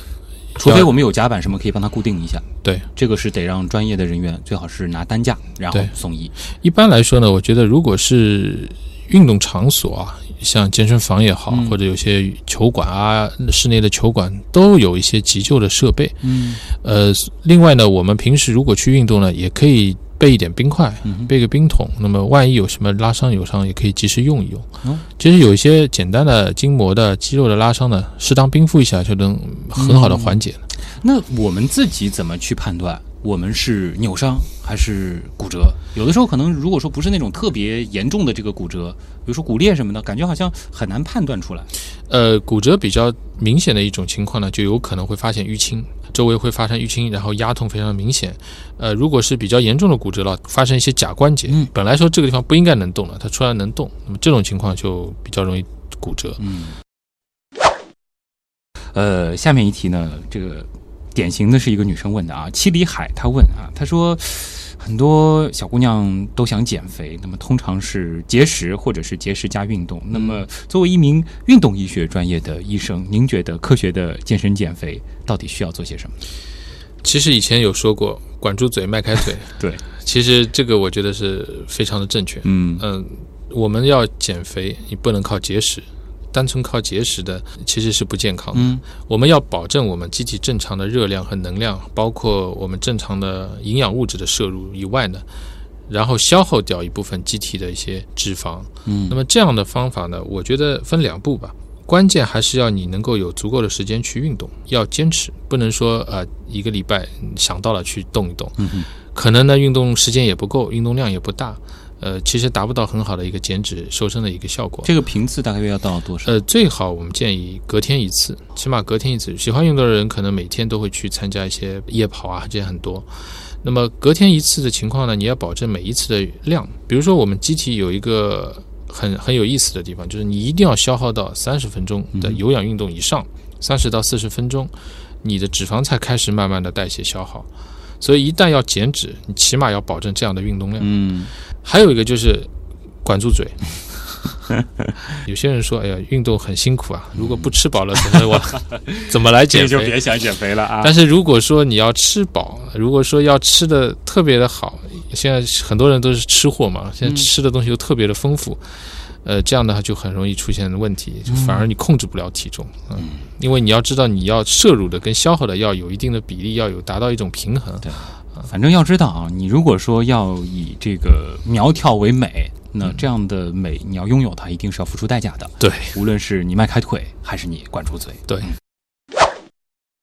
除非我们有夹板什么可以帮他固定一下。对。这个是得让专业的人员，最好是拿担架，然后送医。一般来说呢，我觉得如果是运动场所啊，像健身房也好，嗯或者有些球馆啊，室内的球馆都有一些急救的设备。嗯呃，另外呢，我们平时如果去运动呢，也可以备一点冰块，嗯备个冰桶。那么万一有什么拉伤、扭伤，也可以及时用一用。哦其实有一些简单的筋膜的肌肉的拉伤呢，适当冰敷一下就能很好的缓解。那我们自己怎么去判断我们是扭伤还是骨折？有的时候可能如果说不是那种特别严重的这个骨折，比如说骨裂什么的，感觉好像很难判断出来。呃，骨折比较明显的一种情况呢，就有可能会发现淤青，周围会发生淤青，然后压痛非常明显。呃，如果是比较严重的骨折了，发生一些假关节，嗯本来说这个地方不应该能动了，它突然能动，那么这种情况就比较容易骨折。嗯。呃，下面一题呢，这个典型的是一个女生问的啊，七里海她问啊，她说很多小姑娘都想减肥，那么通常是节食或者是节食加运动。那么作为一名运动医学专业的医生，您觉得科学的健身减肥到底需要做些什么？其实以前有说过，管住嘴，迈开腿。对，其实这个我觉得是非常的正确。嗯嗯，我们要减肥，你不能靠节食，单纯靠节食的其实是不健康的。嗯我们要保证我们机体正常的热量和能量，包括我们正常的营养物质的摄入以外呢，然后消耗掉一部分机体的一些脂肪。嗯那么这样的方法呢，我觉得分两步吧。关键还是要你能够有足够的时间去运动，要坚持，不能说呃一个礼拜嗯想到了去动一动，嗯哼可能呢运动时间也不够，运动量也不大，呃，其实达不到很好的一个减脂瘦身的一个效果。这个频次大概要到多少？呃，最好我们建议隔天一次，起码隔天一次。喜欢运动的人可能每天都会去参加一些夜跑啊，这些很多。那么隔天一次的情况呢，你要保证每一次的量。比如说我们机体有一个很很有意思的地方，就是你一定要消耗到三十分钟的有氧运动以上，三十到四十分钟，你的脂肪才开始慢慢的代谢消耗。所以一旦要减脂，你起码要保证这样的运动量。嗯还有一个就是管住嘴。有些人说：“哎呀，运动很辛苦啊，如果不吃饱了，怎么我 怎么来减肥就别想减肥了？”啊但是如果说你要吃饱，如果说要吃的特别的好，现在很多人都是吃货嘛，现在嗯吃的东西又特别的丰富，呃，这样的话就很容易出现问题，就反而你控制不了体重，嗯，因为你要知道你要摄入的跟消耗的要有一定的比例，要有达到一种平衡。对反正要知道啊，你如果说要以这个苗条为美，那这样的美，你要拥有它，一定是要付出代价的。对无论是你迈开腿，还是你管住嘴。对，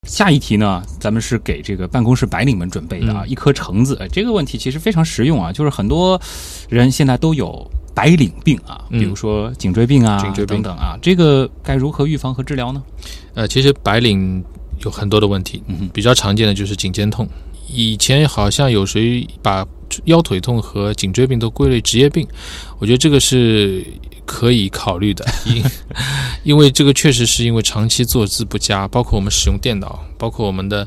下一题呢，咱们是给这个办公室白领们准备的啊，嗯一颗橙子。哎这个问题其实非常实用啊，就是很多人现在都有白领病啊，嗯比如说颈椎病啊颈椎病等等啊，这个该如何预防和治疗呢？呃，其实白领有很多的问题，嗯比较常见的就是颈肩痛。以前好像有谁把腰腿痛和颈椎病都归类职业病，我觉得这个是可以考虑的，因 因为这个确实是因为长期坐姿不佳，包括我们使用电脑，包括我们的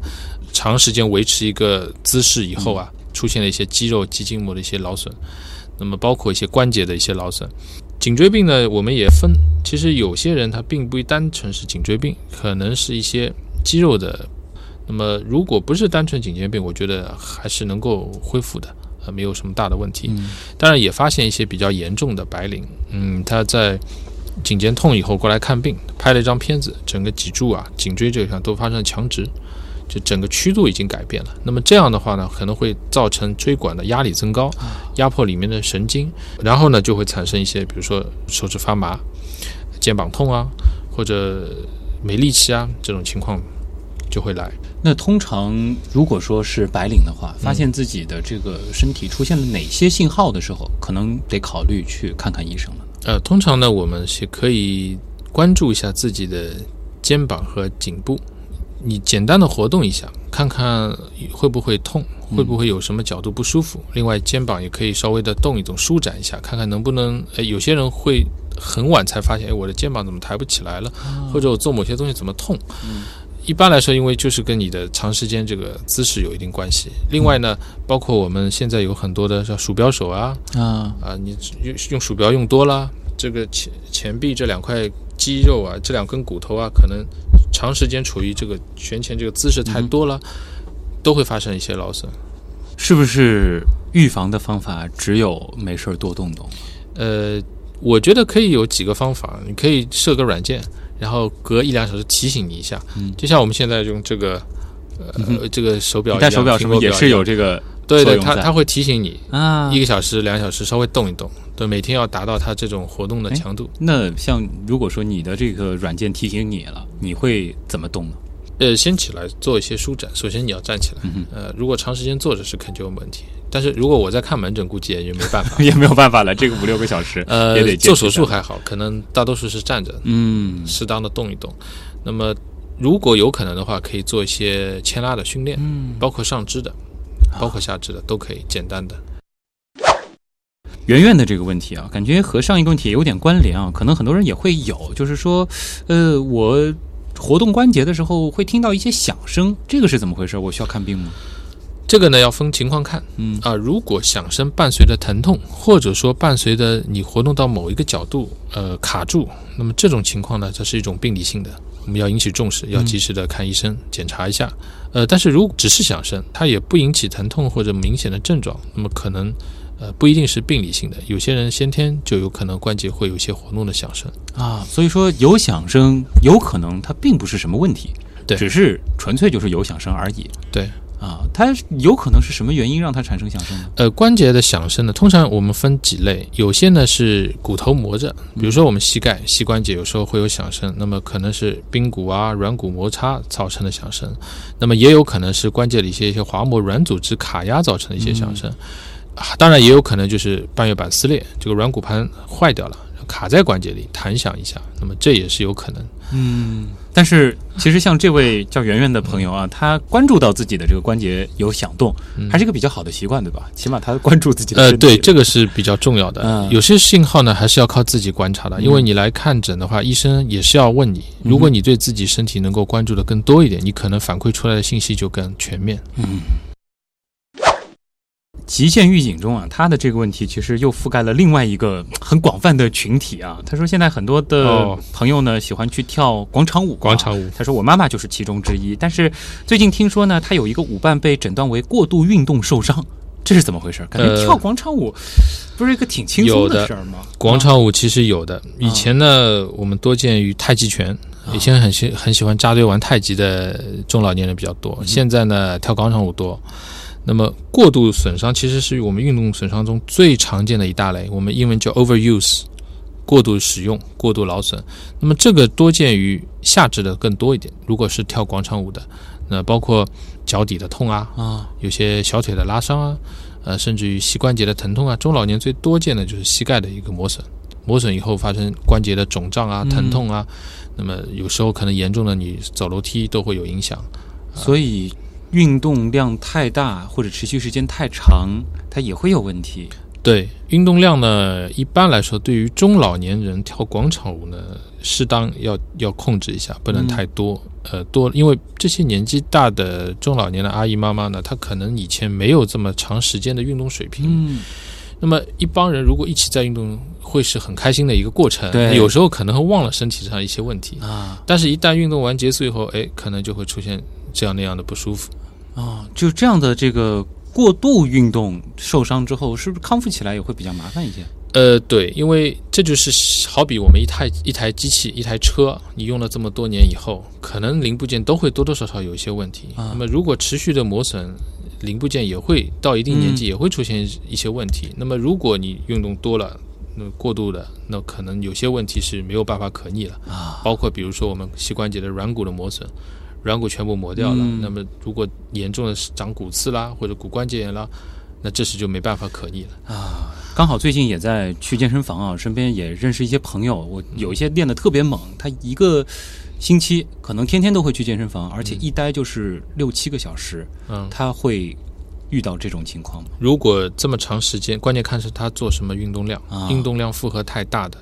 长时间维持一个姿势以后啊，出现了一些肌肉、肌筋膜的一些劳损，那么包括一些关节的一些劳损。颈椎病呢，我们也分，其实有些人他并不单纯是颈椎病，可能是一些肌肉的。那么如果不是单纯颈椎病，我觉得还是能够恢复的，呃，没有什么大的问题。嗯当然也发现一些比较严重的白领，嗯，他在颈肩痛以后过来看病，拍了一张片子，整个脊柱啊、颈椎这个上都发生了强直，就整个曲度已经改变了。那么这样的话呢，可能会造成椎管的压力增高，压迫里面的神经，然后呢就会产生一些，比如说手指发麻、肩膀痛啊，或者没力气啊这种情况就会来。那通常如果说是白领的话，发现自己的这个身体出现了哪些信号的时候，可能得考虑去看看医生了。呃，通常呢，我们是可以关注一下自己的肩膀和颈部，你简单的活动一下，看看会不会痛，会不会有什么角度不舒服。另外，肩膀也可以稍微的动一动，舒展一下，看看能不能。哎，有些人会很晚才发现，哎，我的肩膀怎么抬不起来了，或者我做某些东西怎么痛。一般来说，因为就是跟你的长时间这个姿势有一定关系。另外呢，包括我们现在有很多的像鼠标手啊，啊，啊，你用用鼠标用多了，这个前前臂这两块肌肉啊，这两根骨头啊，可能长时间处于这个旋前这个姿势太多了，都会发生一些劳损。是不是预防的方法只有没事儿多动动？呃，我觉得可以有几个方法，你可以设个软件，然后隔一两小时提醒你一下，嗯。就像我们现在用这个。呃，这个手表你，戴手表是不是也是有这个对对，它它会提醒你啊。一个小时、两小时稍微动一动，对，每天要达到它这种活动的哎强度。那像如果说你的这个软件提醒你了，你会怎么动呢？呃，先起来做一些舒展。首先你要站起来，嗯呃，如果长时间坐着是肯定有问题。但是如果我在看门诊，估计也就没办法。也没有办法了，这个五六个小时，呃也得，做手术还好，可能大多数是站着，嗯适当的动一动。那么如果有可能的话，可以做一些牵拉的训练，嗯，包括上肢的，包括下肢的都可以，简单的。圆圆的这个问题啊，感觉和上一个问题也有点关联啊，可能很多人也会有，就是说，呃，我活动关节的时候会听到一些响声，这个是怎么回事？我需要看病吗？这个呢要分情况看嗯啊、如果响声伴随着疼痛，或者说伴随着你活动到某一个角度，呃卡住，那么这种情况呢，这是一种病理性的，我们要引起重视，要及时的看医生、检查一下。呃，但是如果只是响声，它也不引起疼痛或者明显的症状，那么可能呃不一定是病理性的，有些人先天就有可能关节会有一些活动的响声。啊，所以说有响声，有可能它并不是什么问题，对只是纯粹就是有响声而已对，啊。它有可能是什么原因让它产生响声呢？呃，关节的响声呢，通常我们分几类，有些呢是骨头磨着，比如说我们膝盖、膝关节有时候会有响声，那么可能是髌骨啊、软骨摩擦造成的响声，那么也有可能是关节里一些一些滑膜软组织卡压造成的一些响声，啊，当然也有可能就是半月板撕裂，这个软骨盘坏掉了，卡在关节里弹响一下，那么这也是有可能。嗯，但是其实像这位叫圆圆的朋友啊，他关注到自己的这个关节有响动，嗯还是一个比较好的习惯，对吧？起码他关注自己的呃，对，这个是比较重要的。嗯有些信号呢，还是要靠自己观察的，因为你来看诊的话，医生也是要问你，如果你对自己身体能够关注的更多一点，你可能反馈出来的信息就更全面。极限预警中啊，他的这个问题其实又覆盖了另外一个很广泛的群体啊。他说现在很多的哦朋友呢喜欢去跳广场舞、广场舞他说我妈妈就是其中之一，但是最近听说呢，他有一个舞伴被诊断为过度运动受伤，这是怎么回事？感觉呃跳广场舞不是一个挺轻松的事儿吗？广场舞其实有的，以前呢，我们多见于太极拳，以前很喜很喜欢扎堆玩太极的中老年人比较多，现在呢跳广场舞多。那么过度损伤其实是我们运动损伤中最常见的一大类，我们英文叫 overuse，过度使用、过度劳损。那么这个多见于下肢的更多一点。如果是跳广场舞的，那包括脚底的痛啊，啊，有些小腿的拉伤啊，呃，甚至于膝关节的疼痛啊。中老年最多见的就是膝盖的一个磨损，磨损以后发生关节的肿胀啊、疼痛啊。那么有时候可能严重的，你走楼梯都会有影响。所以运动量太大或者持续时间太长，它也会有问题。对运动量呢，一般来说，对于中老年人跳广场舞呢，适当要要控制一下，不能太多。呃，多，因为这些年纪大的中老年的阿姨妈妈呢，她可能以前没有这么长时间的运动水平。嗯，那么一帮人如果一起在运动，会是很开心的一个过程。对有时候可能会忘了身体上一些问题，啊但是一旦运动完结束以后，哎，可能就会出现这样那样的不舒服。哦，就这样的这个过度运动受伤之后，是不是康复起来也会比较麻烦一些？呃，对，因为这就是好比我们一台一台机器、一台车，你用了这么多年以后，可能零部件都会多多少少有一些问题。啊那么如果持续的磨损，零部件也会到一定年纪也会出现一些问题。那么如果你运动多了，那过度的，那可能有些问题是没有办法可逆了。啊，包括比如说我们膝关节的软骨的磨损，软骨全部磨掉了，嗯那么如果严重的是长骨刺啦或者骨关节炎啦，那这时就没办法可逆了啊。刚好最近也在去健身房啊，身边也认识一些朋友，我有一些练得特别猛，他一个星期可能天天都会去健身房，而且一待就是六七个小时，嗯，他会遇到这种情况吗？如果这么长时间，关键看是他做什么运动量，啊运动量负荷太大的，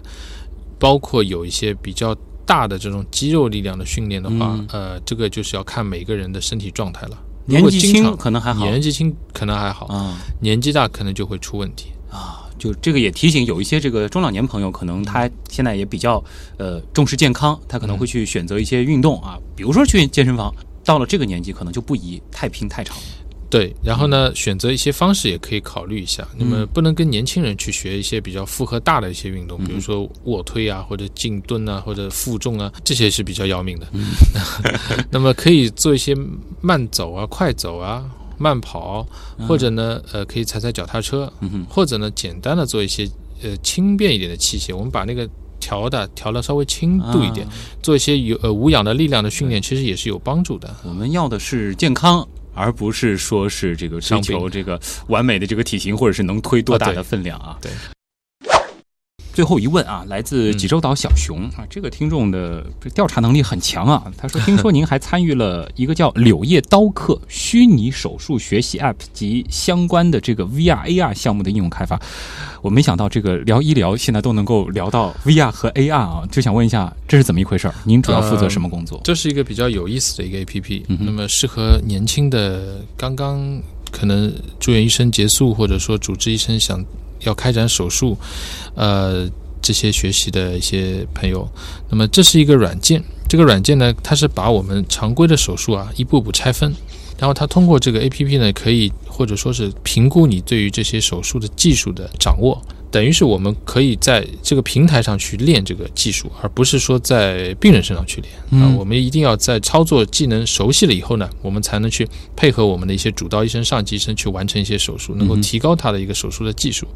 包括有一些比较大的这种肌肉力量的训练的话，嗯呃，这个就是要看每个人的身体状态了。年纪轻可能还好年纪轻可能还好，啊年纪大可能就会出问题。啊，就这个也提醒有一些这个中老年朋友，可能他现在也比较呃重视健康，他可能会去选择一些运动啊，比如说去健身房。到了这个年纪，可能就不宜太拼太长了。对，然后呢，选择一些方式也可以考虑一下。那么不能跟年轻人去学一些比较负荷大的一些运动，比如说卧推啊，或者静蹲啊，或者负重啊，这些是比较要命的。那么可以做一些慢走啊、快走啊、慢跑，或者呢，呃，可以踩踩脚踏车，或者呢，简单的做一些呃轻便一点的器械。我们把那个调的调的稍微轻度一点，啊做一些有呃无氧的力量的训练，其实也是有帮助的。我们要的是健康，而不是说是这个追求这个完美的这个体型，或者是能推多大的分量啊。对。最后一问啊，来自济州岛小熊、啊，这个听众的调查能力很强啊。他说，听说您还参与了 一个叫“柳叶刀客”虚拟手术学习 App 及相关的这个 VR AR 项目的应用开发。我没想到这个聊医疗现在都能够聊到 VR 和 AR 啊，就想问一下这是怎么一回事儿？您主要负责什么工作？这是一个比较有意思的一个 A P P，、嗯那么适合年轻的刚刚可能住院医生结束，或者说主治医生想要开展手术，呃，这些学习的一些朋友。那么这是一个软件，这个软件呢，它是把我们常规的手术啊一步步拆分，然后它通过这个 A P P 呢，可以或者说是评估你对于这些手术的技术的掌握。等于是我们可以在这个平台上去练这个技术，而不是说在病人身上去练。啊，嗯我们一定要在操作技能熟悉了以后呢，我们才能去配合我们的一些主刀医生、上级医生去完成一些手术，能够提高他的一个手术的技术。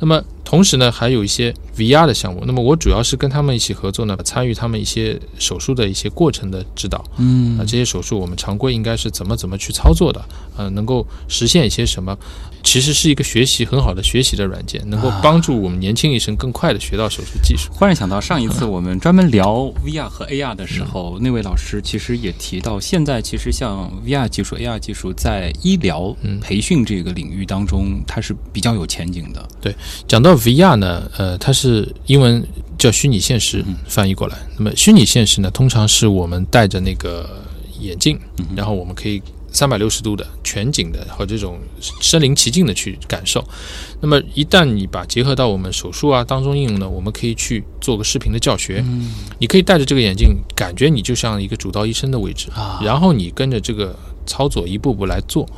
那么同时呢，还有一些 VR 的项目。那么我主要是跟他们一起合作呢，参与他们一些手术的一些过程的指导。嗯啊，这些手术我们常规应该是怎么怎么去操作的？呃，能够实现一些什么？其实是一个学习很好的学习的软件，能够啊帮助我们年轻医生更快的学到手术技术。忽然想到上一次我们专门聊 VR 和 AR 的时候，那位老师其实也提到，现在其实像 VR 技术、AR 技术在医疗嗯培训这个领域当中，它是比较有前景的。讲到 VR 呢，呃，它是英文叫虚拟现实嗯翻译过来。那么虚拟现实呢，通常是我们戴着那个眼镜，嗯然后我们可以三百六十度的全景的和这种身临其境的去感受。那么一旦你把结合到我们手术啊当中应用呢，我们可以去做个视频的教学。嗯你可以戴着这个眼镜，感觉你就像一个主刀医生的位置，啊然后你跟着这个操作一步步来做，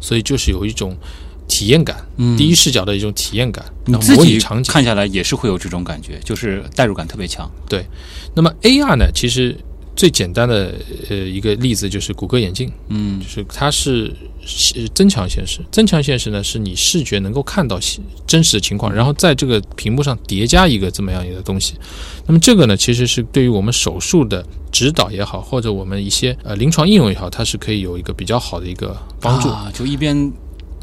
所以就是有一种体验感，嗯第一视角的一种体验感，你然后自己模拟场景。看下来也是会有这种感觉，就是代入感特别强。对那么 AR 呢，其实最简单的呃一个例子就是谷歌眼镜，嗯就是它是是增强现实，增强现实呢是你视觉能够看到现真实的情况，然后在这个屏幕上叠加一个这么样一个东西。那么这个呢，其实是对于我们手术的指导也好，或者我们一些呃临床应用也好，它是可以有一个比较好的一个帮助。啊，就一边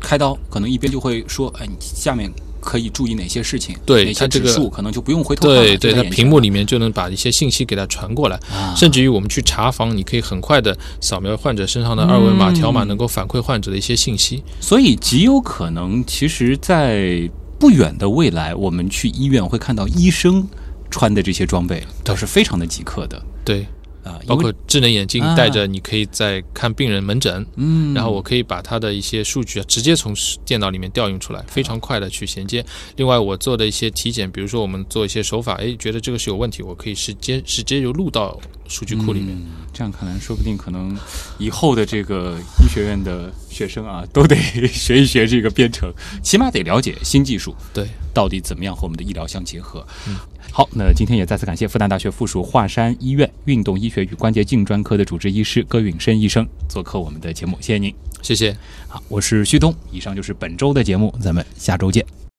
开刀，可能一边就会说，哎，你下面可以注意哪些事情，哪些对它这个指数可能就不用回头看了，对对，它屏幕里面就能把一些信息给它传过来，啊。甚至于我们去查房，你可以很快的扫描患者身上的二维码嗯条码，能够反馈患者的一些信息。所以极有可能，其实，在不远的未来，我们去医院会看到医生穿的这些装备，都是非常的极客的。对，啊，包括智能眼镜啊戴着，你可以在看病人门诊，嗯，然后我可以把它的一些数据啊直接从电脑里面调用出来，非常快的去衔接。另外，我做的一些体检，比如说我们做一些手法，哎，觉得这个是有问题，我可以直接直接就录到数据库里面。嗯这样看来，说不定可能以后的这个医学院的学生啊，都得学一学这个编程，起码得了解新技术对，到底怎么样和我们的医疗相结合。嗯，好，那今天也再次感谢复旦大学附属华山医院运动医学与关节镜专科的主治医师葛允申医生做客我们的节目，谢谢您。谢谢。好，我是旭东，以上就是本周的节目，咱们下周见。